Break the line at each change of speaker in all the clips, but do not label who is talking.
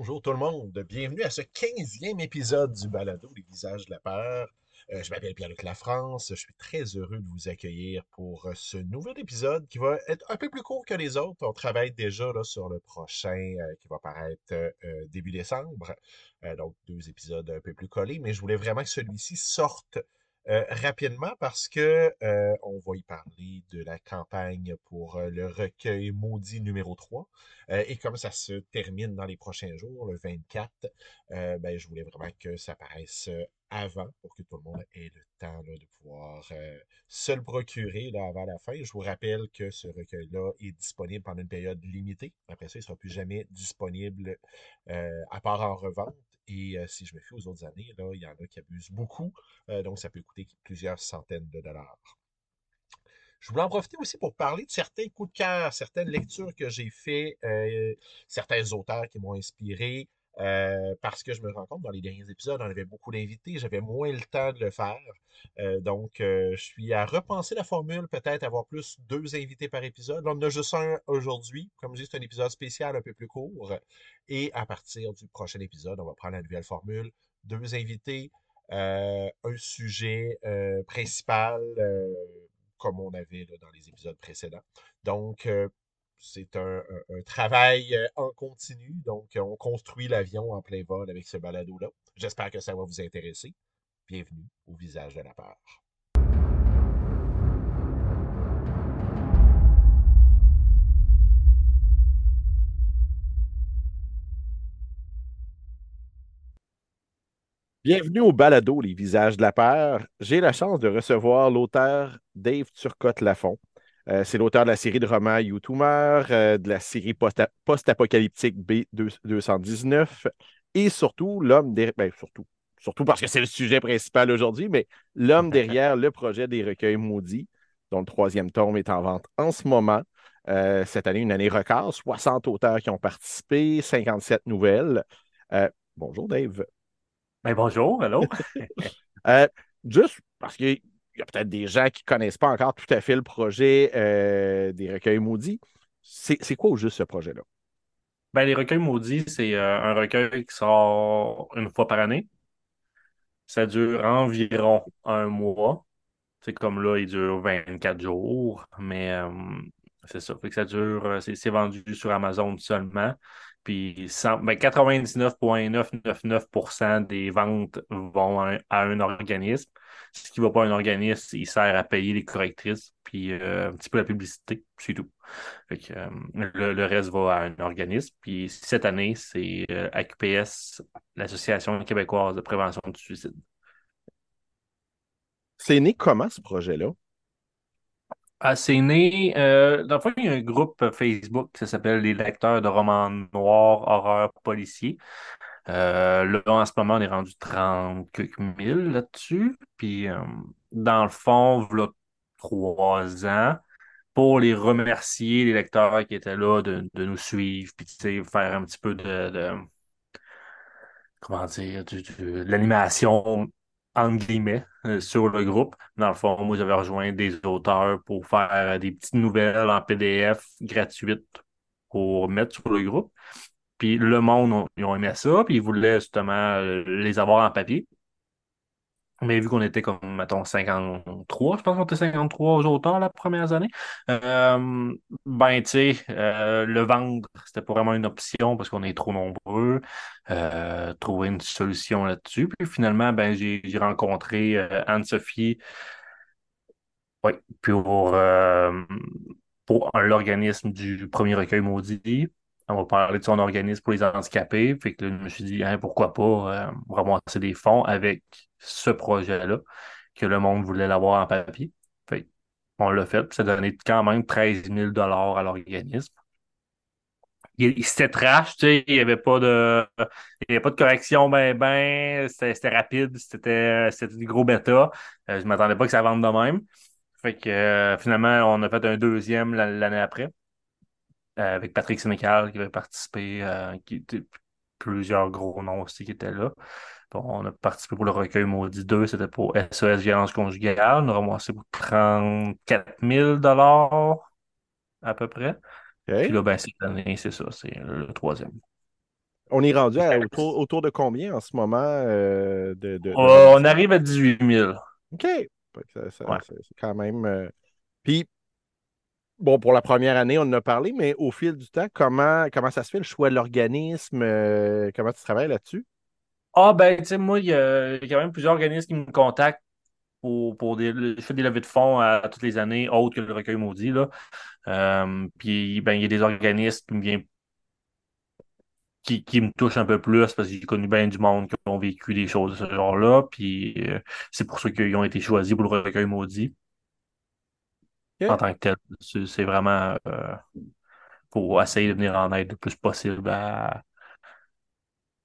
Bonjour tout le monde, bienvenue à ce 15e épisode du balado Les visages de la peur. Euh, je m'appelle Pierre-Luc Lafrance, je suis très heureux de vous accueillir pour euh, ce nouvel épisode qui va être un peu plus court que les autres. On travaille déjà là, sur le prochain euh, qui va paraître début décembre, donc deux épisodes un peu plus collés, mais je voulais vraiment que celui-ci sorte euh, rapidement parce que euh, on va y parler de la campagne pour euh, le recueil maudit numéro 3. et comme ça se termine dans les prochains jours, le 24, ben, je voulais vraiment que ça paraisse avant pour que tout le monde ait le temps de pouvoir se le procurer là, avant la fin. Je vous rappelle que ce recueil-là est disponible pendant une période limitée. Après ça, il ne sera plus jamais disponible à part en revente. Et si je me fie aux autres années, il y en a qui abusent beaucoup. donc, ça peut coûter plusieurs centaines de dollars. Je voulais en profiter aussi pour parler de certains coups de cœur, certaines lectures que j'ai fait, certains auteurs qui m'ont inspiré, euh, parce que je me rends compte, dans les derniers épisodes, on avait beaucoup d'invités, j'avais moins le temps de le faire. Euh, donc, euh, je suis à repenser la formule, peut-être avoir plus deux invités par épisode. on en a juste un aujourd'hui. Comme je dis, c'est un épisode spécial un peu plus court. Et à partir du prochain épisode, on va prendre la nouvelle formule. Deux invités, un sujet principal, comme on avait dans les épisodes précédents. Donc, c'est un, travail euh, en continu. Donc, on construit l'avion en plein vol avec ce balado-là. J'espère que ça va vous intéresser. Bienvenue au visage de la peur. Bienvenue au balado Les visages de la peur. J'ai la chance de recevoir l'auteur Dave Turcotte-Lafont. Euh, c'est l'auteur de la série de romans YouTuber, euh, de la série post-apocalyptique B219 et surtout l'homme derrière, ben, surtout, surtout parce que c'est le sujet principal aujourd'hui, mais l'homme derrière le projet des recueils maudits, dont le troisième tome est en vente en ce moment. Euh, cette année, une année record, 60 auteurs qui ont participé, 57 nouvelles. bonjour Dave.
Ben, bonjour, hello.
juste parce que il y a peut-être des gens qui ne connaissent pas encore tout à fait le projet euh, des recueils maudits. C'est quoi au juste ce projet-là?
Ben, les recueils maudits, c'est euh, un recueil qui sort une fois par année. Ça dure environ un mois. C'est comme là, il dure 24 jours, mais euh, c'est ça. Fait que ça dure, c'est vendu sur Amazon seulement. Puis 99,999% ben, des ventes vont à un organisme. Ce qui ne va pas à un organisme, il sert à payer les correctrices, puis euh, un petit peu la publicité, c'est tout. Euh, le, reste va à un organisme. Puis cette année, c'est AQPS, euh, l'Association québécoise de prévention du suicide.
C'est né comment ce projet-là?
Ah, c'est né, euh, dans le fond, il y a un groupe Facebook qui s'appelle Les lecteurs de romans noirs, horreur, policiers. Euh, là, en ce moment, on est rendu 30 mille là-dessus. Puis, euh, dans le fond, voilà trois ans, pour les remercier, les lecteurs qui étaient là, de, nous suivre, puis faire un petit peu de, comment dire, de l'animation entre guillemets, euh, sur le groupe. Dans le fond, moi, j'avais rejoint des auteurs pour faire des petites nouvelles en PDF gratuites pour mettre sur le groupe. Puis le monde, ils ont aimé ça, puis ils voulaient justement euh, les avoir en papier. Mais vu qu'on était comme, mettons, 53, je pense qu'on était 53 auteurs la première année, euh, ben, tu sais, euh, le vendre, c'était pas vraiment une option parce qu'on est trop nombreux. Euh, trouver une solution là-dessus. Puis finalement, ben, j'ai rencontré Anne-Sophie oui, pour, pour l'organisme du premier recueil maudit. On va parler de son organisme pour les handicapés. Fait que je me suis dit, hein, pourquoi pas ramasser des fonds avec ce projet-là, que le monde voulait l'avoir en papier. on l'a fait, ça donnait quand même 13 000 à l'organisme. C'était trash, tu sais, il n'y avait pas de il avait pas de correction ben ben, c'était rapide, c'était du gros bêta. Je euh, je m'attendais pas que ça vende de même. Fait que euh, finalement, on a fait un deuxième l'année après. Euh, avec Patrick Sénécal qui avait participé, qui était plusieurs gros noms aussi qui étaient là on a participé pour le recueil Maudit 2, c'était pour SOS Violence Conjugale. On a ramassé pour 34 000 à peu près. Puis là, ben, cette année, c'est ça, c'est le troisième.
On est rendu à autour, autour, de combien en ce moment euh, de, de,
On arrive à 18 000.
OK. C'est quand même. Euh, Puis, bon, pour la première année, on en a parlé, mais au fil du temps, comment, comment ça se fait le choix de l'organisme? Euh, comment tu travailles là-dessus?
Ah, ben, tu sais, moi, il y, a quand même plusieurs organismes qui me contactent pour, pour des. Je fais des levées de fonds à, toutes les années, autres que le recueil maudit. Là. Euh, puis, ben, il y a des organismes qui me viennent. Qui, qui, me touchent un peu plus parce que j'ai connu bien du monde qui ont vécu des choses de ce genre-là. Puis euh, c'est pour ça qu'ils ont été choisis pour le recueil maudit. En tant que tel. C'est vraiment euh, pour essayer de venir en aide le plus possible à,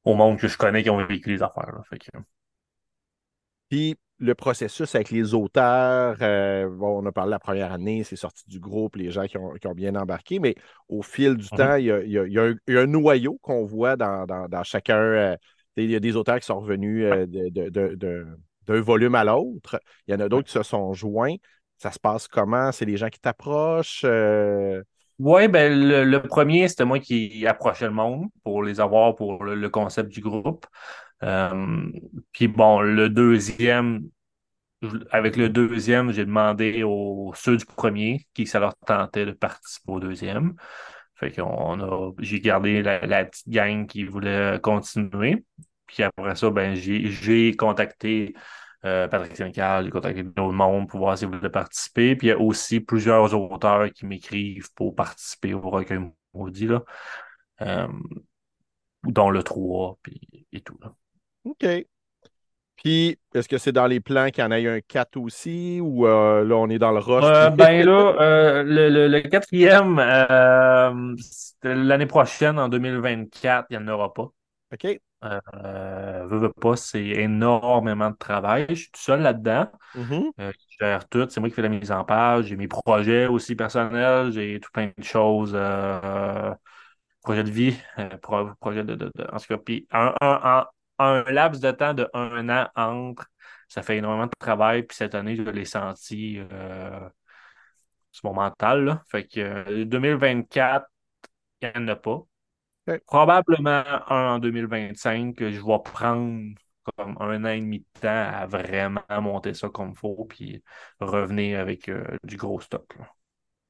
au monde que je connais qui ont vécu les affaires. Là. Fait que...
Puis le processus avec les auteurs, euh, bon, on a parlé la première année, c'est sorti du groupe, les gens qui ont, bien embarqué, mais au fil du mhm. temps, il y, a, un, noyau qu'on voit dans, chacun. Euh, il y a des auteurs qui sont revenus euh, d'un volume à l'autre. Il y en a d'autres qui se sont joints. Ça se passe comment? C'est les gens qui t'approchent?
Oui, ben le, premier, c'était moi qui approchais le monde pour les avoir pour le concept du groupe. Euh, puis bon, le deuxième, avec le deuxième, j'ai demandé aux ceux du premier qui ça leur tentait de participer au deuxième. Fait qu'on a, j'ai gardé la, petite gang qui voulait continuer. Puis après ça, ben, j'ai contacté euh, Patrick Sénécal, j'ai contacté d'autres monde pour voir s'ils voulaient participer. Puis il y a aussi plusieurs auteurs qui m'écrivent pour participer au recueil maudit, là. Euh, dont le 3 puis, et tout. Là.
OK. Puis, est-ce que c'est dans les plans qu'il y en ait un 4 aussi ou euh, là, on est dans le rush?
Euh, ben là, euh, le, quatrième, l'année prochaine, en 2024, il n'y en aura pas.
OK.
Euh, veux, pas, c'est énormément de travail. Je suis tout seul là-dedans.
Mm-hmm.
je gère tout. C'est moi qui fais la mise en page. J'ai mes projets aussi personnels. J'ai tout plein de choses projet de vie, projet de, de, En tout cas, puis un, un, un laps de temps de un an entre, ça fait énormément de travail. Puis cette année, je l'ai senti euh, sur mon mental. Là. Fait que 2024, euh, il n'y en a pas. Probablement un en 2025 que je vais prendre comme un an et demi de temps à vraiment monter ça comme il faut, puis revenir avec euh, du gros stock.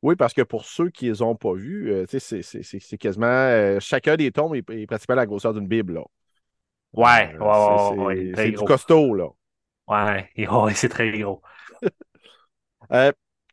Oui, parce que pour ceux qui les ont pas vus, c'est quasiment chacun des tombes est, est pratiquement la grosseur d'une Bible. Là.
Ouais, ouais, ouais.
C'est du costaud, là.
Ouais, c'est très gros.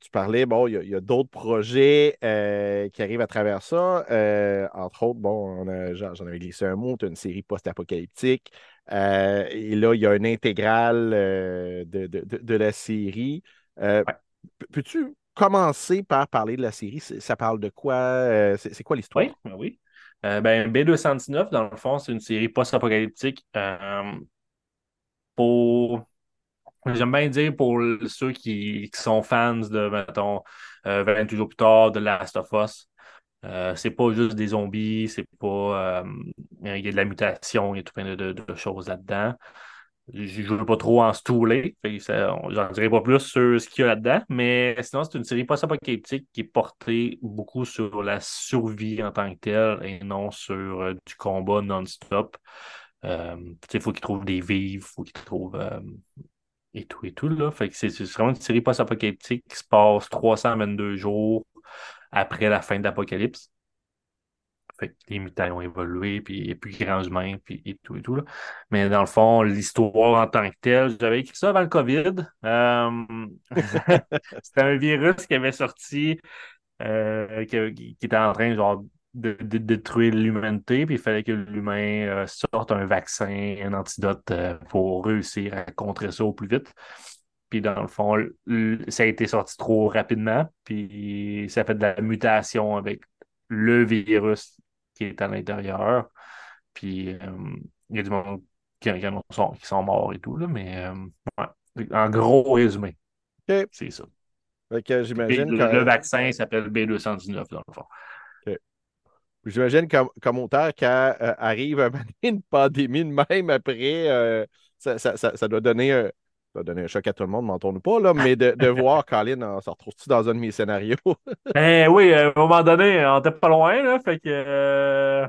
Euh, tu parlais, bon, il y a, d'autres projets euh, qui arrivent à travers ça. Euh, entre autres, bon, j'en avais glissé un mot, tu as une série post-apocalyptique. et là, il y a une intégrale de, la série. Peux-tu commencer par parler de la série? Ça parle de quoi? C'est quoi l'histoire?
Oui, ben oui. Euh, ben, B219, dans le fond, c'est une série post-apocalyptique euh, pour. J'aime bien dire pour ceux qui, sont fans de, mettons, 28 euh, jours plus tard, de Last of Us. c'est pas juste des zombies, c'est pas. il y a de la mutation, il y a tout plein de choses là-dedans. Je ne veux pas trop en stouler, j'en dirai pas plus sur ce qu'il y a là-dedans, mais sinon, c'est une série post-apocalyptique qui est portée beaucoup sur la survie en tant que telle et non sur euh, du combat non-stop. Euh, il faut qu'ils trouvent des vivres, il faut qu'ils trouvent euh, et tout et tout. Là. Fait que c'est, vraiment une série post-apocalyptique qui se passe 322 jours après la fin de l'Apocalypse les mutants ont évolué, puis il n'y a plus grand humain, puis et tout et tout. Là. Mais dans le fond, l'histoire en tant que telle, j'avais écrit ça avant le COVID. Euh, c'était un virus qui avait sorti, euh, qui, était en train genre, de, détruire l'humanité, puis il fallait que l'humain euh, sorte un vaccin, un antidote pour réussir à contrer ça au plus vite. Puis dans le fond, ça a été sorti trop rapidement, puis ça a fait de la mutation avec le virus qui est à l'intérieur. Puis euh, il y a du monde qui, sont, qui sont morts et tout, là, mais euh, en gros résumé, c'est ça.
j'imagine
le, vaccin s'appelle B219 dans le fond.
J'imagine comme, auteur quand euh, arrive une pandémie de même après, ça, ça, ça, doit donner ça va donner un choc à tout le monde, m'entends pas, là, mais de, de voir Colin se retrouve-tu dans un de mes scénarios?
ben oui, à un moment donné, on était pas loin, là, fait que. Euh...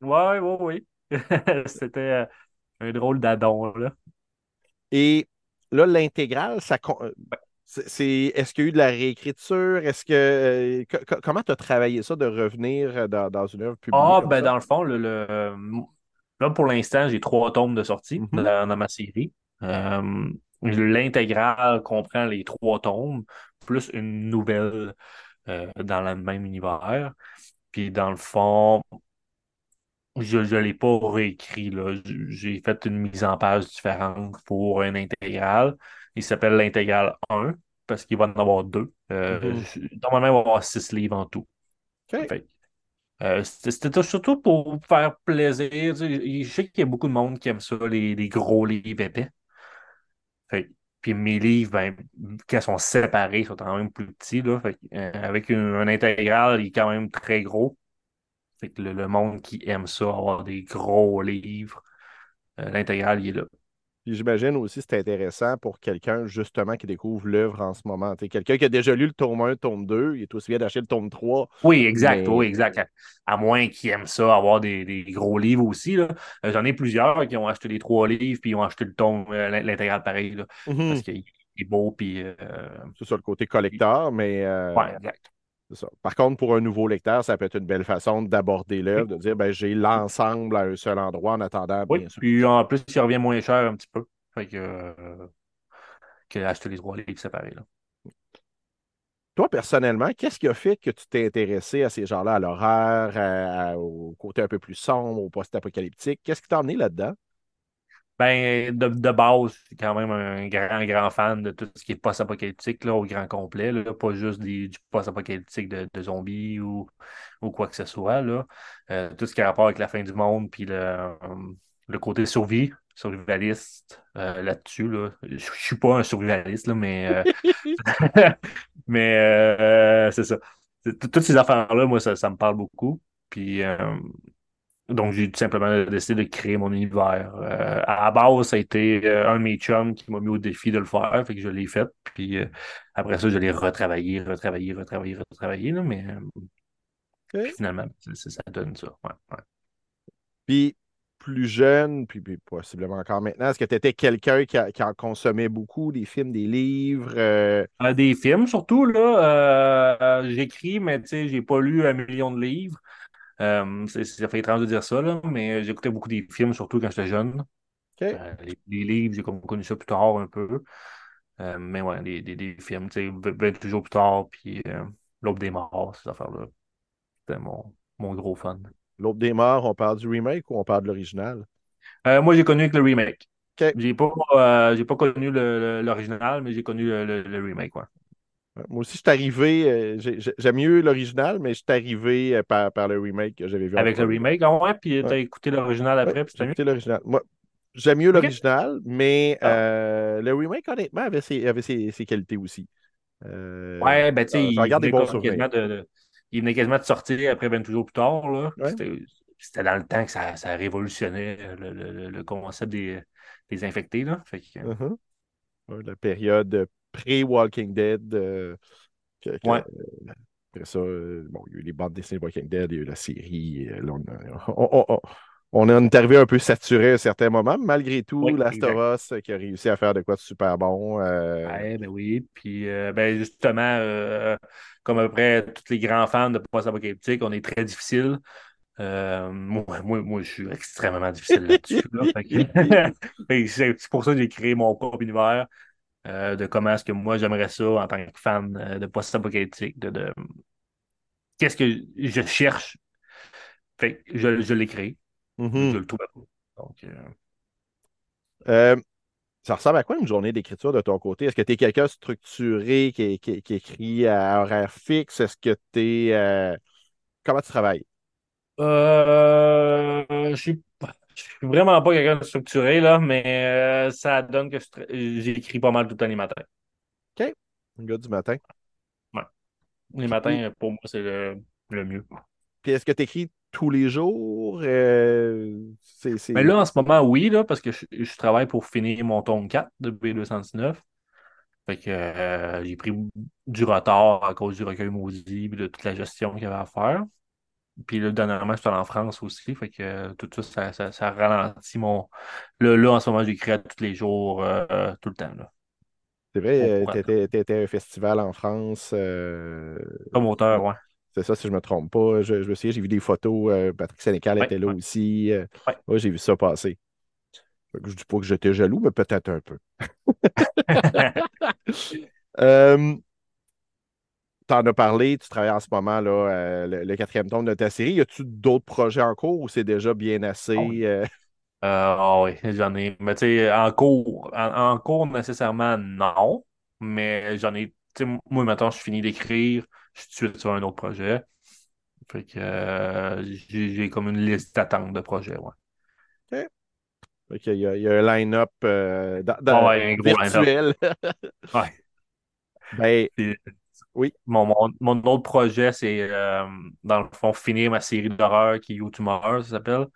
Ouais, ouais, oui. C'était euh, un drôle d'adon, là.
Et là, l'intégrale, ça. C'est, est-ce qu'il y a eu de la réécriture? Est-ce que. euh, co- co- comment tu as travaillé ça de revenir euh, dans, dans une œuvre publiée
Ah, ben dans le fond, le, le- là, pour l'instant, j'ai trois tomes de sortie
Mhm.
dans, dans ma série. Euh, l'intégrale comprend les trois tomes, plus une nouvelle euh, dans le même univers. Puis dans le fond, je ne l'ai pas réécrit. là. J'ai fait une mise en page différente pour une intégrale. Il s'appelle l'intégrale 1 parce qu'il va en avoir deux. Euh,
Mhm.
je- Normalement, il va y avoir six livres en tout. Euh, c'était surtout pour faire plaisir. Je sais qu'il y a beaucoup de monde qui aime ça, les, les gros livres épais. Fait puis mes livres, ben, quand ils sont séparés, ils sont quand même plus petits. Là. Fait euh, avec une, un intégral, il est quand même très gros. Fait que le, le monde qui aime ça, avoir des gros livres, euh, l'intégral, il est là.
Puis j'imagine aussi c'est intéressant pour quelqu'un justement qui découvre l'œuvre en ce moment. Quelqu'un qui a déjà lu le tome 1, le tome 2, il est aussi bien d'acheter le tome 3.
Oui, exact,
Mais-
oui, exact. À, à moins qu'ils aiment ça, avoir des, des gros livres aussi. Euh, J'en ai plusieurs qui ont acheté les trois livres, puis ils ont acheté le tome, euh, l'in- l'intégral pareil, là,
Mhm.
parce qu'il est beau, puis... euh,
C'est ça le côté collecteur, mais euh,
ouais, exact.
Ça. Par contre, pour un nouveau lecteur, ça peut être une belle façon d'aborder l'œuvre, de dire ben, j'ai l'ensemble à un seul endroit en attendant,
Oui,
bien sûr.
puis en plus, il revient moins cher un petit peu. Fait que, euh, que acheter les trois livres séparés. Là.
Toi, personnellement, qu'est-ce qui a fait que tu t'es intéressé à ces genres-là, à l'horreur, au côté un peu plus sombre, au post-apocalyptique? Qu'est-ce qui t'a emmené là-dedans?
Ben, de, de base, je suis quand même un grand, grand fan de tout ce qui est post-apocalyptique, au grand complet, là, pas juste des, du post-apocalyptique de, de zombies ou, ou quoi que ce soit, là. Euh, tout ce qui a rapport avec la fin du monde, puis le, euh, le côté survie, survivaliste, euh, là-dessus, là. Je, suis pas un survivaliste, là, mais, euh, mais c'est ça. C'est- Toutes ces affaires-là, moi, ça, ça me parle beaucoup. Puis, donc, j'ai tout simplement décidé de créer mon univers. Euh, à la base, ça a été euh, un de mes chums qui m'a mis au défi de le faire, fait que je l'ai fait. Puis euh, après ça, je l'ai retravaillé, retravaillé, retravaillé, retravaillé, là, mais puis finalement, ça donne ça. Ouais, ouais.
Puis plus jeune, puis, puis possiblement encore maintenant, est-ce que tu étais quelqu'un qui, en consommait beaucoup, des films, des livres? euh,
Euh, des films, surtout, là, euh, j'écris, mais tu sais, j'ai pas lu un million de livres. Euh, ça fait étrange de dire ça, là, mais j'écoutais beaucoup des films, surtout quand j'étais jeune. Euh, les, les livres, j'ai connu ça plus tard un peu. Euh, mais ouais, des, des, des films, tu sais, 28 jours plus tard, puis euh, L'Aube des morts, ces affaires-là. C'était mon, mon gros fun.
L'autre des morts, on parle du remake ou on parle de l'original?
Euh, moi, j'ai connu avec le remake. J'ai pas, euh, pas connu l'original, mais j'ai connu le, le- le remake, ouais.
Ouais, Moi aussi, je suis arrivé, euh, j'ai- j'ai- j'aime mieux l'original, mais je suis arrivé euh, par, par le remake que j'avais vu
Avec le remake, ah ouais, puis t'as
Ouais.
écouté l'original
Ouais,
après, puis
j'ai écouté l'original. Moi, j'aime mieux l'original, mais
Ah.
euh, le remake, honnêtement, avait ses, avait ses, ses qualités aussi. Euh,
Ouais, ben tu sais, il, venait quasiment de, de- il venait quasiment de sortir après 28 jours plus tard, là.
Ouais.
C'était dans le temps que ça, ça révolutionnait le, le- le- concept des, des infectés, là. Fait que.
Ouais, la période pré-Walking Dead. euh, que- que-
Ouais.
Après ça, euh, bon, il y a eu les bandes dessinées Walking Dead, il y a eu la série. euh, là, on, on, on- on- est arrivé un peu saturé à un certain moment, malgré tout,
Oui,
Last of Us euh, qui a réussi à faire de quoi de super bon. euh,
Ouais, ben oui. Puis, euh, ben justement, euh, comme à peu près tous les grands fans de post-apocalyptique, on est très difficile. Euh, moi, moi, moi, je suis extrêmement difficile là-dessus. là. C'est pour ça que j'ai créé mon propre univers euh, de comment est-ce que moi j'aimerais ça en tant que fan euh, de post-apocalyptique, de, de- qu'est-ce que je cherche? Fait que je, je l'ai créé.
mhm.
Je le trouve. Donc, euh,
Euh, ça ressemble à quoi une journée d'écriture de ton côté? Est-ce que tu es quelqu'un structuré qui, qui- qui écrit à horaire fixe? Est-ce que tu es. Comment tu travailles?
Euh, je suis, je suis vraiment pas quelqu'un de structuré, là, mais euh, ça donne que j'écris pas mal tout le temps les matins.
Un gars du matin.
Les matins, pour moi, c'est le, le mieux.
Puis est-ce que tu écris tous les jours? Euh, c'est, c'est-
Mais là, en ce moment, oui, là, parce que je, je travaille pour finir mon tome 4 de B219. Fait que euh, j'ai pris du retard à cause du recueil maudit et de toute la gestion qu'il y avait à faire. Puis là, dernièrement, je suis allé en France aussi. Fait que euh, tout ça, ça, ça, ça ralentit mon. Là, là, en ce moment, j'écris à tous les jours, euh, tout le temps.
C'est vrai, tu étais, à un festival en France. euh,
Comme auteur, ouais.
c'est ça, si je ne me trompe pas. Je, je me souviens, j'ai vu des photos. euh, Patrick Sénécal
Ouais,
était là
ouais.
aussi. euh,
Ouais.
j'ai vu ça passer. Je ne dis pas que j'étais jaloux, mais peut-être un peu. Euh, T'en as parlé, tu travailles en ce moment, là, euh, le, le quatrième tome de ta série. Y a-tu d'autres projets en cours ou c'est déjà bien assez?
Ah oui.
euh,
Euh, ah oui, j'en ai. Mais tu sais, en cours, en, en cours nécessairement, non. Mais j'en ai. Tu sais, moi, maintenant, je finis d'écrire, je suis tout de suite sur un autre projet. Fait que j'ai comme une liste d'attente de projets, ouais.
fait qu'il y, a, il y a un line-up dans- dans-
ouais, un gros line-up. Ouais.
Ben, oui.
Mon, mon, mon autre projet, c'est euh, dans le fond finir ma série d'horreur qui est You Tumor, ça s'appelle.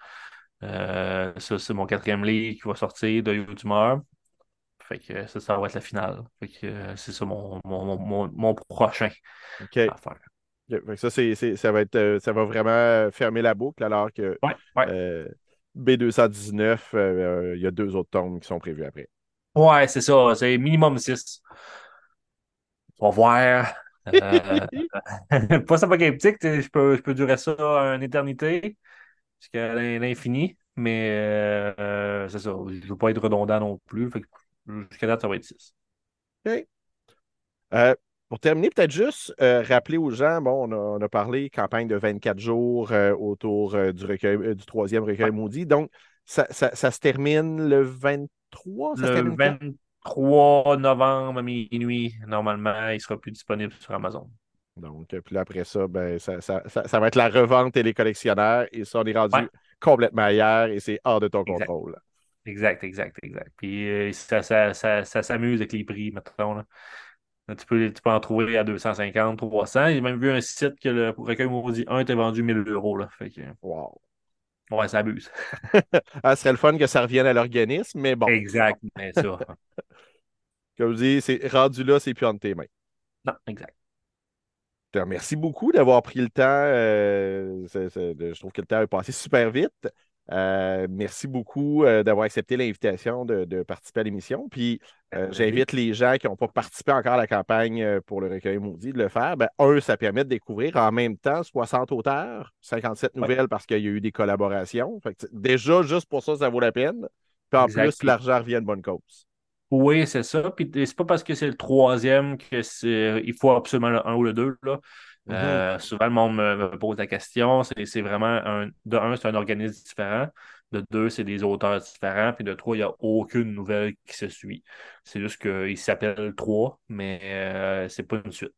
Euh, ça, c'est mon quatrième livre qui va sortir de You Tumor. Fait que ça, ça va être la finale. Fait que euh, c'est ça mon, mon, mon, mon- mon prochain
OK.
à faire.
Ok, fait que ça, c'est, c'est- ça va être, ça va vraiment fermer la boucle alors que
Ouais, ouais.
euh, B219, euh, euh, il y a deux autres tomes qui sont prévus après.
Ouais, c'est ça. C'est minimum 6. Au revoir. voir. Euh, pas apocalyptique, je peux, je peux durer ça une éternité jusqu'à l'infini, mais euh, euh, c'est ça. Je ne veux pas être redondant non plus. Jusqu'à date, ça va être 6.
OK. Euh, pour terminer, peut-être juste euh, rappeler aux gens, bon, on a, on a, parlé campagne de 24 jours autour du, recueil, du troisième recueil maudit. Donc, ça, ça, se termine le 23? Ça se termine
3 novembre à minuit, normalement, il sera plus disponible sur Amazon.
Donc, puis après ça, ben, ça, ça, ça, ça, va être la revente et les collectionneurs. Et ça, on est rendu complètement ailleurs et c'est hors de ton contrôle.
Exact, exact, exact. Puis euh, ça, s'amuse avec les prix, mettons. Là. Tu peux, tu peux, en trouver à 250, 300. J'ai même vu un site que le recueil maudit 1 était vendu 1000 euros. Que...
Wow
ouais, ça abuse.
Ah, ce serait le fun que ça revienne à l'organisme, mais bon,
Exact, mais ça.
comme je dis, c'est rendu là, c'est plus entre tes mains.
Non, exact.
Je te remercie beaucoup d'avoir pris le temps. euh, je trouve que le temps est passé super vite. Euh, merci beaucoup euh, d'avoir accepté l'invitation de, de participer à l'émission. Puis euh, j'invite les gens qui n'ont pas participé encore à la campagne euh, pour le recueil maudit de le faire. Ben, un, ça permet de découvrir en même temps 60 auteurs, 57
Ouais.
nouvelles parce qu'il y a eu des collaborations. Fait que, déjà, juste pour ça, ça vaut la peine. Puis en
Exact.
plus, l'argent revient de bonne cause.
Oui, c'est ça. Puis c'est pas parce que c'est le troisième que c'est il faut absolument le 1 ou le 2. Là.
Mhm.
Euh, souvent, le monde me, me pose la question. C'est vraiment un. De un, c'est un organisme différent. De deux, c'est des auteurs différents. Puis de trois, il n'y a aucune nouvelle qui se suit. C'est juste qu'il s'appelle trois, mais euh, c'est pas une suite.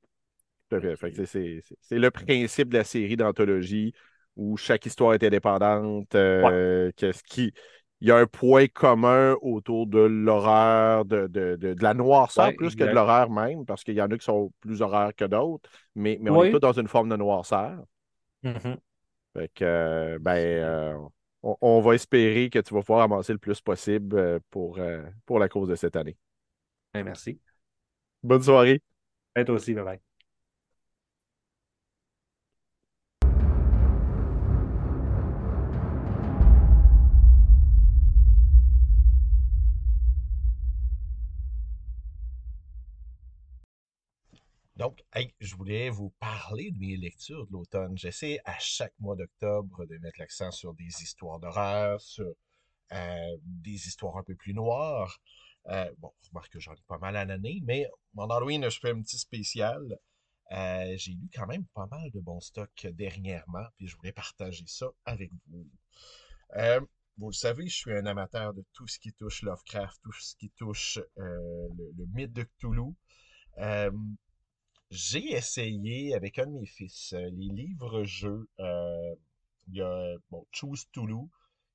Tout à fait. Fait que c'est- le principe de la série d'anthologie où chaque histoire est indépendante, euh, qu'est-ce qui. Il y a un point commun autour de l'horreur, de, de, de, de la noirceur
Ouais,
plus que de l'horreur même, parce qu'il y en a qui sont plus horreurs que d'autres, mais, mais on
Oui.
est tous dans une forme de noirceur.
Mhm.
Fait que, euh, ben, euh, on, on va espérer que tu vas pouvoir amasser le plus possible euh, pour, pour la cause de cette année.
Ben, merci.
Bonne soirée.
Et toi aussi, bye bye.
Donc, je voulais vous parler de mes lectures de l'automne. J'essaie à chaque mois d'octobre de mettre l'accent sur des histoires d'horreur, sur euh, des histoires un peu plus noires. Euh, bon, remarque que j'en ai pas mal à l'année, mais mon Halloween, je fais un petit spécial. Euh, j'ai lu quand même pas mal de bons stocks dernièrement, puis je voulais partager ça avec vous. Vous le savez, je suis un amateur de tout ce qui touche Lovecraft, tout ce qui touche le, mythe de Cthulhu. J'ai essayé avec un de mes fils euh, les livres-jeux. euh, il y a bon, Choose Toulouse,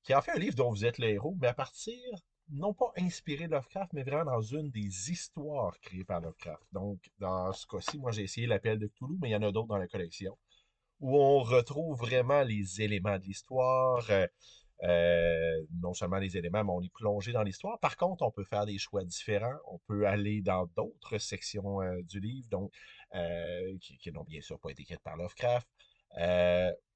qui en fait un livre dont vous êtes le héros, mais à partir, non pas inspiré de Lovecraft, mais vraiment dans une des histoires créées par Lovecraft. Donc, dans ce cas-ci, moi j'ai essayé l'appel de Cthulhu, mais il y en a d'autres dans la collection, où on retrouve vraiment les éléments de l'histoire. euh, non seulement les éléments, mais on est plongé dans l'histoire. Par contre, on peut faire des choix différents. On peut aller dans d'autres sections du livre, donc qui, qui n'ont bien sûr pas été écrites par Lovecraft.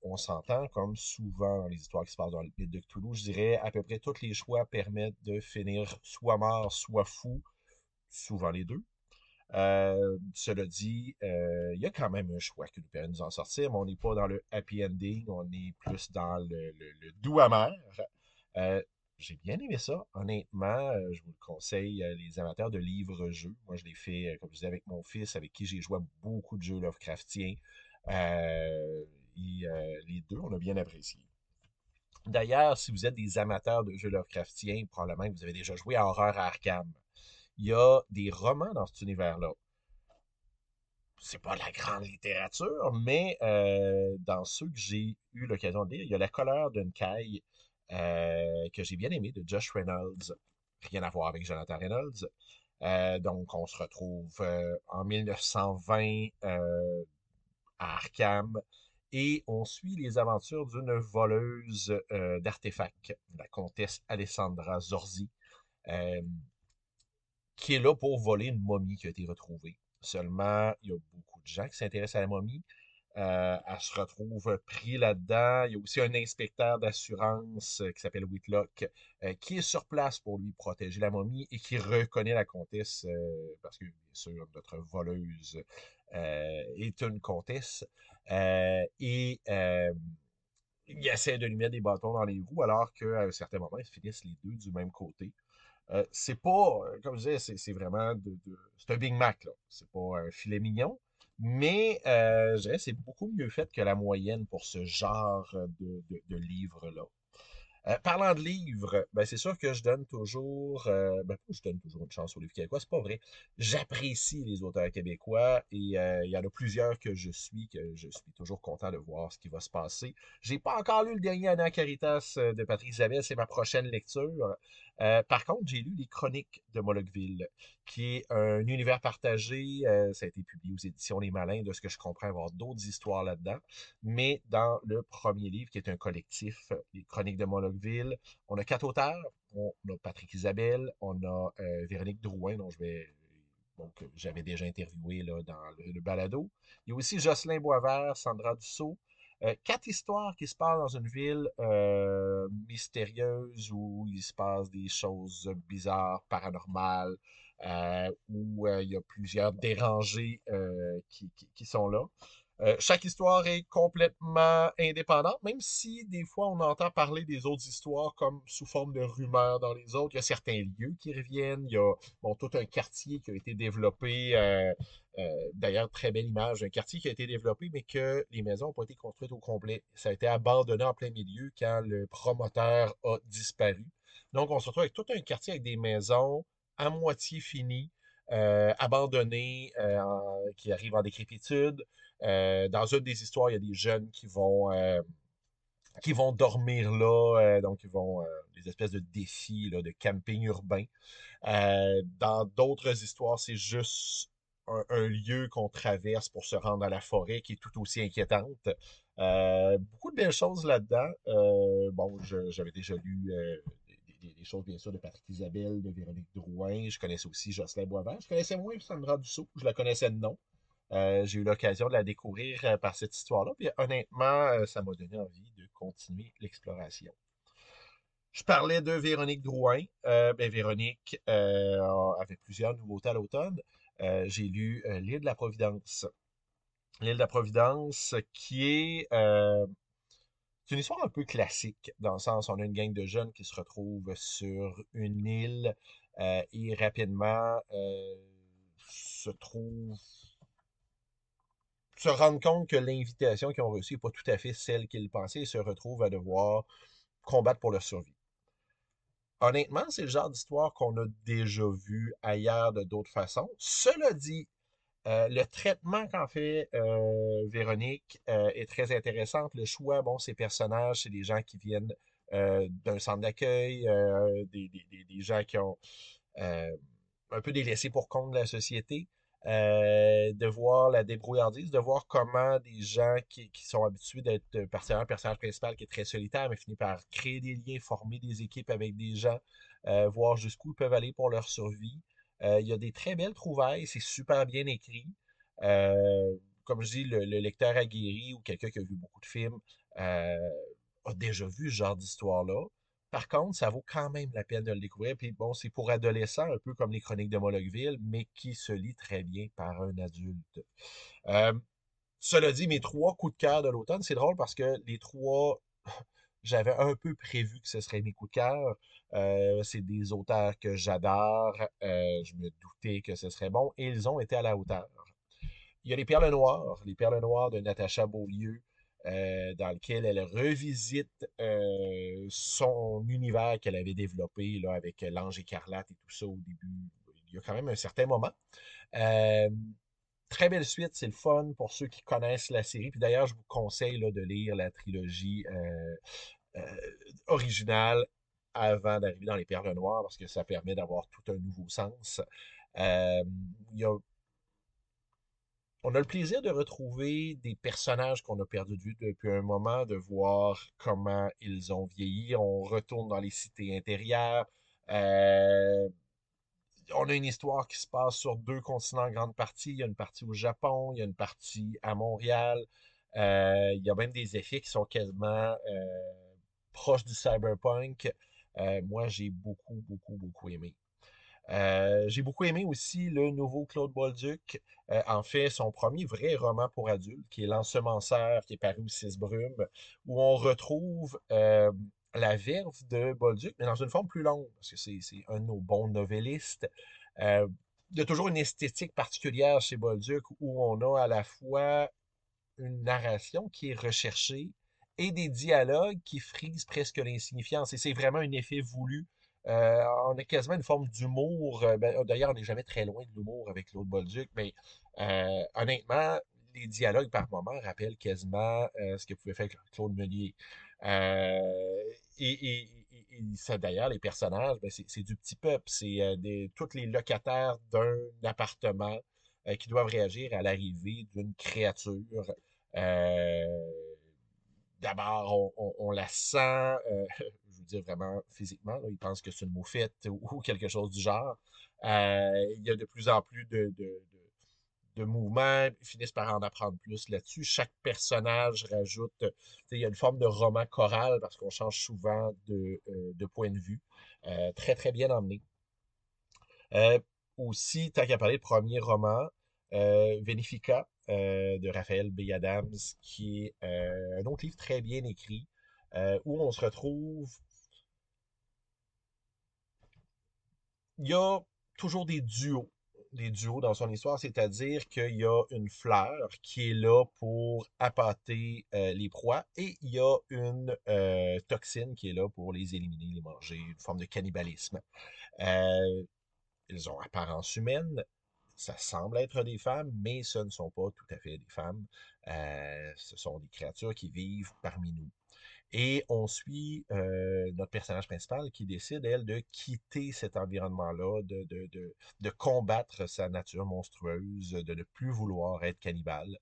on s'entend comme souvent dans les histoires qui se passent dans le mythe de Cthulhu, je dirais à peu près tous les choix permettent de finir soit mort, soit fou, souvent les deux. Euh, cela dit, euh, il y a quand même un choix qui nous permet de nous en sortir, mais on n'est pas dans le happy ending, on est plus dans le, doux amer. Euh, j'ai bien aimé ça, honnêtement. je vous le conseille, les amateurs de livres-jeux. Moi, je l'ai fait, comme je disais, avec mon fils, avec qui j'ai joué beaucoup de jeux Lovecraftiens. les deux, on a bien apprécié. D'ailleurs, si vous êtes des amateurs de jeux Lovecraftiens, probablement que vous avez déjà joué à Horreur à Arkham il y a des romans dans cet univers-là. C'est pas la grande littérature, mais euh, dans ceux que j'ai eu l'occasion de lire, il y a La colère d'une caille euh, que j'ai bien aimé de Josh Reynolds. Rien à voir avec Jonathan Reynolds. Euh, donc, on se retrouve en 1920 à Arkham et on suit les aventures d'une voleuse d'artefacts, la comtesse Alessandra Zorzi qui est là pour voler une momie qui a été retrouvée. Seulement, il y a beaucoup de gens qui s'intéressent à la momie. Euh, elle se retrouve pris là-dedans. Il y a aussi un inspecteur d'assurance euh, qui s'appelle Whitlock euh, qui est sur place pour lui protéger la momie et qui reconnaît la comtesse parce que, bien sûr, notre voleuse est une comtesse. et il essaie de lui mettre des bâtons dans les roues alors qu'à un certain moment, ils finissent les deux du même côté. C'est pas, comme je disais, c'est vraiment de, c'est un Big Mac, là. C'est pas un filet mignon. Mais euh, je dirais c'est beaucoup mieux fait que la moyenne pour ce genre de, de livre-là. Euh, parlant de livres, ben c'est sûr que je donne toujours, euh, ben je donne toujours une chance aux livres québécois, c'est pas vrai. J'apprécie les auteurs québécois et il y en a plusieurs que je suis, que je suis toujours content de voir ce qui va se passer. J'ai pas encore lu le dernier Anna Caritas de Patrick Isabelle, c'est ma prochaine lecture. Par contre, j'ai lu les Chroniques de Molochville, qui est un univers partagé. ça a été publié aux éditions Les Malins, de ce que je comprends, avoir d'autres histoires là-dedans. Mais dans le premier livre, qui est un collectif, les Chroniques de Molochville on a quatre auteurs. On a Patrick Isabelle, on a euh, Véronique Drouin, dont je vais donc j'avais déjà interviewé là, dans le, balado. Il y a aussi Jocelyn Boisvert, Sandra Dussault. Euh, quatre histoires qui se passent dans une ville euh, mystérieuse où il se passe des choses bizarres, paranormales, où il y a plusieurs dérangés qui, sont là. Euh, chaque histoire est complètement indépendante, même si des fois on entend parler des autres histoires comme sous forme de rumeurs dans les autres. Il y a certains lieux qui reviennent. Il y a tout un quartier qui a été développé. Euh, euh, d'ailleurs, très belle image. Un quartier qui a été développé, mais que les maisons n'ont pas été construites au complet. Ça a été abandonné en plein milieu quand le promoteur a disparu. Donc, on se retrouve avec tout un quartier avec des maisons à moitié finies. abandonnées, qui arrivent en décrépitude. Euh, dans une des histoires, il y a des jeunes qui vont euh, qui vont dormir là, euh, donc ils vont des espèces de défis là, de camping urbain. dans d'autres histoires, c'est juste un, lieu qu'on traverse pour se rendre à la forêt qui est tout aussi inquiétante. beaucoup de belles choses là-dedans. bon, j'avais déjà lu des, choses, bien sûr, de Patrick Isabelle, de Véronique Drouin. Je connaissais aussi Jocelyn Boisvert. Je connaissais moins Sandra Dussault. Je la connaissais de nom. Euh, j'ai eu l'occasion de la découvrir euh, par cette histoire-là. Puis honnêtement, euh, ça m'a donné envie de continuer l'exploration. Je parlais de Véronique Drouin. ben, Véronique avait plusieurs nouveautés à l'automne. j'ai lu L'île de la Providence. L'île de la Providence, qui est une histoire un peu classique, dans le sens où on a une gang de jeunes qui se retrouvent sur une île et rapidement se trouvent se rendre compte que l'invitation qu'ils ont reçue n'est pas tout à fait celle qu'ils pensaient et se retrouvent à devoir combattre pour leur survie. Honnêtement, c'est le genre d'histoire qu'on a déjà vu ailleurs de d'autres façons. Cela dit, euh, le traitement qu'en fait euh, Véronique euh, est très intéressant. Le choix, bon, ces personnages, c'est des gens qui viennent d'un centre d'accueil, des, des, gens qui ont un peu délaissé pour compte de la société. Euh, de voir la débrouillardise, de voir comment des gens qui, sont habitués d'être personnage, personnage principal qui est très solitaire, mais finit par créer des liens, former des équipes avec des gens, euh, voir jusqu'où ils peuvent aller pour leur survie. Euh, il y a des très belles trouvailles, c'est super bien écrit. comme je dis, le, lecteur aguerri ou quelqu'un qui a vu beaucoup de films a déjà vu ce genre d'histoire-là. Par contre, ça vaut quand même la peine de le découvrir. Puis bon, c'est pour adolescents, un peu comme les chroniques de Molochville, mais qui se lit très bien par un adulte. Euh, cela dit, mes trois coups de cœur de l'automne, c'est drôle parce que les trois, j'avais un peu prévu que ce serait mes coups de cœur. Euh, c'est des auteurs que j'adore. Euh, je me doutais que ce serait bon et ils ont été à la hauteur. Il y a Les Perles Noires, Les Perles Noires de Natacha Beaulieu. Euh, dans lequel elle revisite euh, son univers qu'elle avait développé là, avec l'ange écarlate et tout ça au début. Il y a quand même un certain moment. Euh, très belle suite, c'est le fun pour ceux qui connaissent la série. Puis d'ailleurs, je vous conseille là, de lire la trilogie originale avant d'arriver dans les perles noires parce que ça permet d'avoir tout un nouveau sens. il y a on a le plaisir de retrouver des personnages qu'on a perdus de vue depuis un moment, de voir comment ils ont vieilli. On retourne dans les cités intérieures. Euh, on a une histoire qui se passe sur deux continents en grande partie. Il y a une partie au Japon, il y a une partie à Montréal. Euh, il y a même des effets qui sont quasiment euh, proches du cyberpunk. moi, j'ai beaucoup, beaucoup, beaucoup aimé. Euh, j'ai beaucoup aimé aussi le nouveau Claude Bolduc, euh, en fait son premier vrai roman pour adultes, qui est L'ensemenceur, qui est paru au Six Brumes, où on retrouve euh, la verve de Bolduc, mais dans une forme plus longue, parce que c'est un de nos bons novellistes. il y a toujours une esthétique particulière chez Bolduc, où on a à la fois une narration qui est recherchée et des dialogues qui frisent presque l'insignifiance. Et c'est vraiment un effet voulu euh, on a quasiment une forme d'humour. Euh, ben, d'ailleurs, on n'est jamais très loin de l'humour avec Claude Bolduc, mais euh, honnêtement, les dialogues par moments rappellent quasiment ce que pouvait faire Claude Meunier. et, ça, d'ailleurs, les personnages, ben, c'est du petit peuple. C'est tous les locataires d'un appartement qui doivent réagir à l'arrivée d'une créature. D'abord, on, la sent, dire vraiment physiquement. il pense que c'est une moufette ou, quelque chose du genre. Euh, il y a de plus en plus de, de, mouvements. Ils finissent par en apprendre plus là-dessus. Chaque personnage rajoute. Il y a une forme de roman choral parce qu'on change souvent de, euh, point de vue. Euh, très, très bien emmené. aussi, tant qu'à parler, le premier roman, Venifica, de Raphaël B. Adams, qui est un autre livre très bien écrit, où on se retrouve il y a toujours des duos, des duos dans son histoire, c'est-à-dire qu'il y a une fleur qui est là pour appâter euh, les proies et il y a une euh, toxine qui est là pour les éliminer, les manger, une forme de cannibalisme. Euh, ils ont apparence humaine, ça semble être des femmes, mais ce ne sont pas tout à fait des femmes. ce sont des créatures qui vivent parmi nous. Et on suit euh, notre personnage principal qui décide, elle, de quitter cet environnement-là, de, de, de, de, combattre sa nature monstrueuse, de ne plus vouloir être cannibale.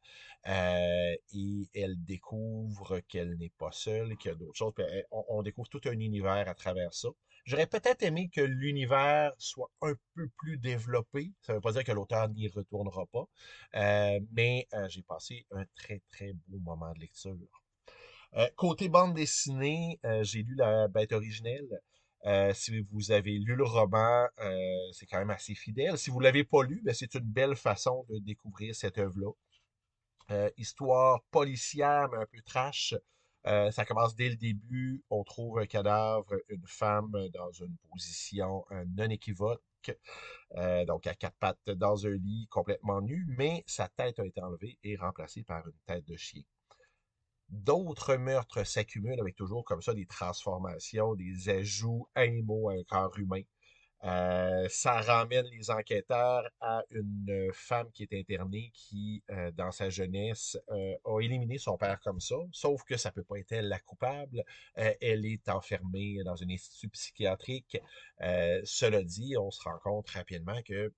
Euh, et elle découvre qu'elle n'est pas seule, qu'il y a d'autres choses. on, on, découvre tout un univers à travers ça. J'aurais peut-être aimé que l'univers soit un peu plus développé. Ça ne veut pas dire que l'auteur n'y retournera pas. Euh, mais euh, j'ai passé un très, très beau moment de lecture. Euh, côté bande dessinée, euh, j'ai lu la bête originelle. Euh, si vous avez lu le roman, c'est quand même assez fidèle. Si vous l'avez pas lu, ben, c'est une belle façon de découvrir cette œuvre-là. histoire policière, mais un peu trash. ça commence dès le début. On trouve un cadavre, une femme dans une position non équivoque. donc à quatre pattes dans un lit complètement nu, mais sa tête a été enlevée et remplacée par une tête de chien. D'autres meurtres s'accumulent avec toujours comme ça des transformations, des ajouts animaux à un corps humain. Euh, ça ramène les enquêteurs à une femme qui est internée qui, euh, dans sa jeunesse, euh, a éliminé son père comme ça, sauf que ça peut pas être elle la coupable. elle est enfermée dans un institut psychiatrique. cela dit, on se rend compte rapidement que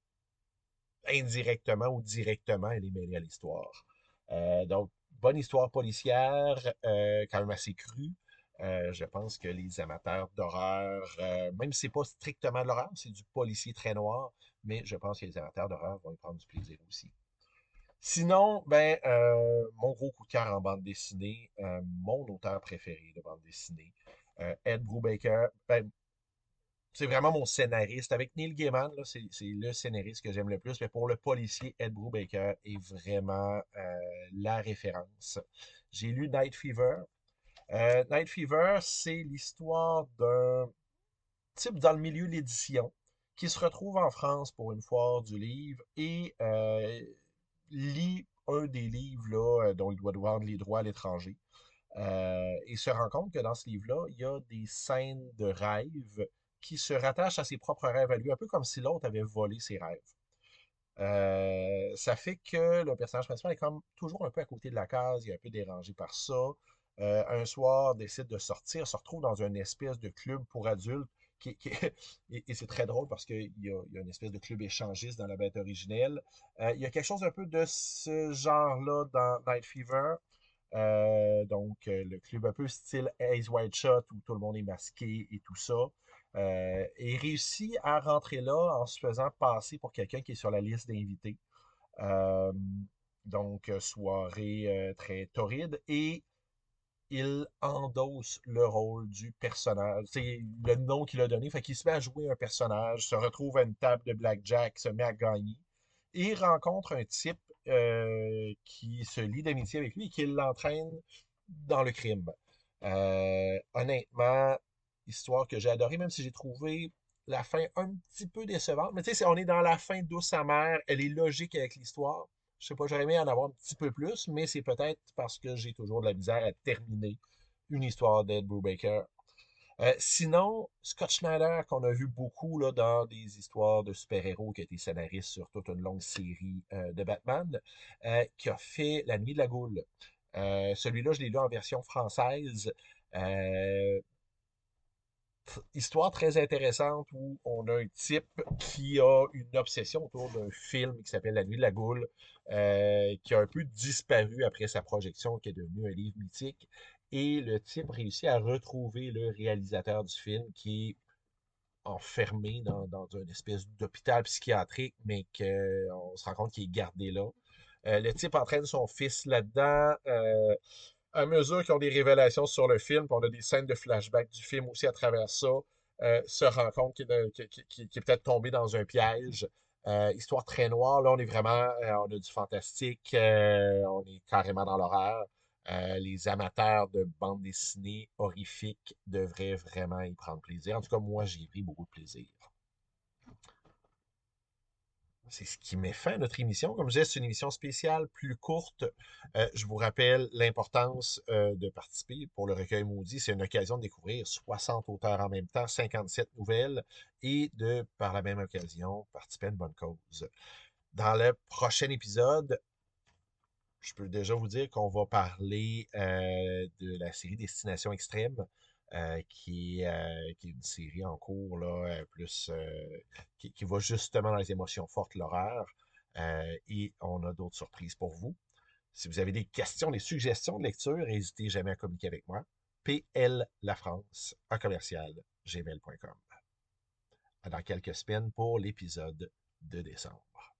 indirectement ou directement, elle est mêlée à l'histoire. donc, bonne histoire policière, euh, quand même assez crue. Euh, je pense que les amateurs d'horreur, euh, même si c'est pas strictement de l'horreur, c'est du policier très noir, mais je pense que les amateurs d'horreur vont y prendre du plaisir aussi. Sinon, ben, mon gros coup de cœur en bande dessinée, mon auteur préféré de bande dessinée, Ed Brubaker. Ben, c'est vraiment mon scénariste. Avec Neil Gaiman, c'est, le scénariste que j'aime le plus. Mais pour le policier, Ed Brubaker est vraiment euh, la référence. J'ai lu Night Fever. Euh, Night Fever, c'est l'histoire d'un type dans le milieu de l'édition qui se retrouve en France pour une foire du livre et euh, lit un des livres là, dont il doit vendre les droits à l'étranger. Et se rend compte que dans ce livre-là, il y a des scènes de rêves qui se rattachent à ses propres rêves à lui, un peu comme si l'autre avait volé ses rêves. Euh, ça fait que le personnage principal est comme toujours un peu à côté de la case, il est un peu dérangé par ça. Euh, un soir, décide de sortir, se retrouve dans une espèce de club pour adultes. Qui, et, c'est très drôle parce qu'il y y a une espèce de club échangiste dans la bête originelle. Euh, il y a quelque chose un peu de ce genre-là dans Night Fever. Donc, le club un peu style Ace White Shot où tout le monde est masqué et tout ça. Euh, et réussit à rentrer là en se faisant passer pour quelqu'un qui est sur la liste d'invités. Euh, donc, euh, soirée euh, très torride. Et il endosse le rôle du personnage. C'est le nom qu'il a donné. Fait qu'il se met à jouer un personnage, se retrouve à une table de blackjack, se met à gagner. Et rencontre un type qui se lie d'amitié avec lui et qui l'entraîne dans le crime. Honnêtement, histoire que j'ai adorée, même si j'ai trouvé la fin un petit peu décevante. Mais tu sais, on est dans la fin douce amère, elle est logique avec l'histoire. Je sais pas, j'aurais aimé en avoir un petit peu plus, mais c'est peut-être parce que j'ai toujours de la misère à terminer une histoire d'Ed Brubaker. Euh, sinon, Scott Schneider, qu'on a vu beaucoup là, dans des histoires de super-héros, qui a été scénariste sur toute une longue série euh, de Batman, euh, qui a fait La Nuit de la Goule. Celui-là, je l'ai lu en version française. Histoire très intéressante où on a un type qui a une obsession autour d'un film qui s'appelle La Nuit de la Goule, euh, qui a un peu disparu après sa projection, qui est devenu un livre mythique. Et le type réussit à retrouver le réalisateur du film qui est enfermé dans, dans une espèce d'hôpital psychiatrique, mais qu'on se rend compte qu'il est gardé là. Euh, le type entraîne son fils là-dedans. Euh, à mesure qu'ils ont des révélations sur le film, on a des scènes de flashback du film aussi à travers ça, euh, se rend compte qu'il est, peut-être tombé dans un piège. Euh, histoire très noire, là on est vraiment, euh, on a du fantastique, on est carrément dans l'horreur. Les amateurs de bande dessinée horrifiques devraient vraiment y prendre plaisir. En tout cas, moi, j'ai pris beaucoup de plaisir. C'est ce qui met fin à notre émission. Comme je disais, c'est une émission spéciale, plus courte. Euh, je vous rappelle l'importance euh, de participer pour le recueil maudit. C'est une occasion de découvrir 60 auteurs en même temps, 57 nouvelles et de, par la même occasion, participer à une bonne cause. Dans le prochain épisode, je peux déjà vous dire qu'on va parler euh, de la série Destination Extrême, euh, qui euh, qui est une série en cours, là, euh, plus qui, qui va justement dans les émotions fortes, l'horreur. Et on a d'autres surprises pour vous. Si vous avez des questions, des suggestions de lecture, n'hésitez jamais à communiquer avec moi. PL La France, en commercial, gmail.com. Dans quelques semaines pour l'épisode de décembre.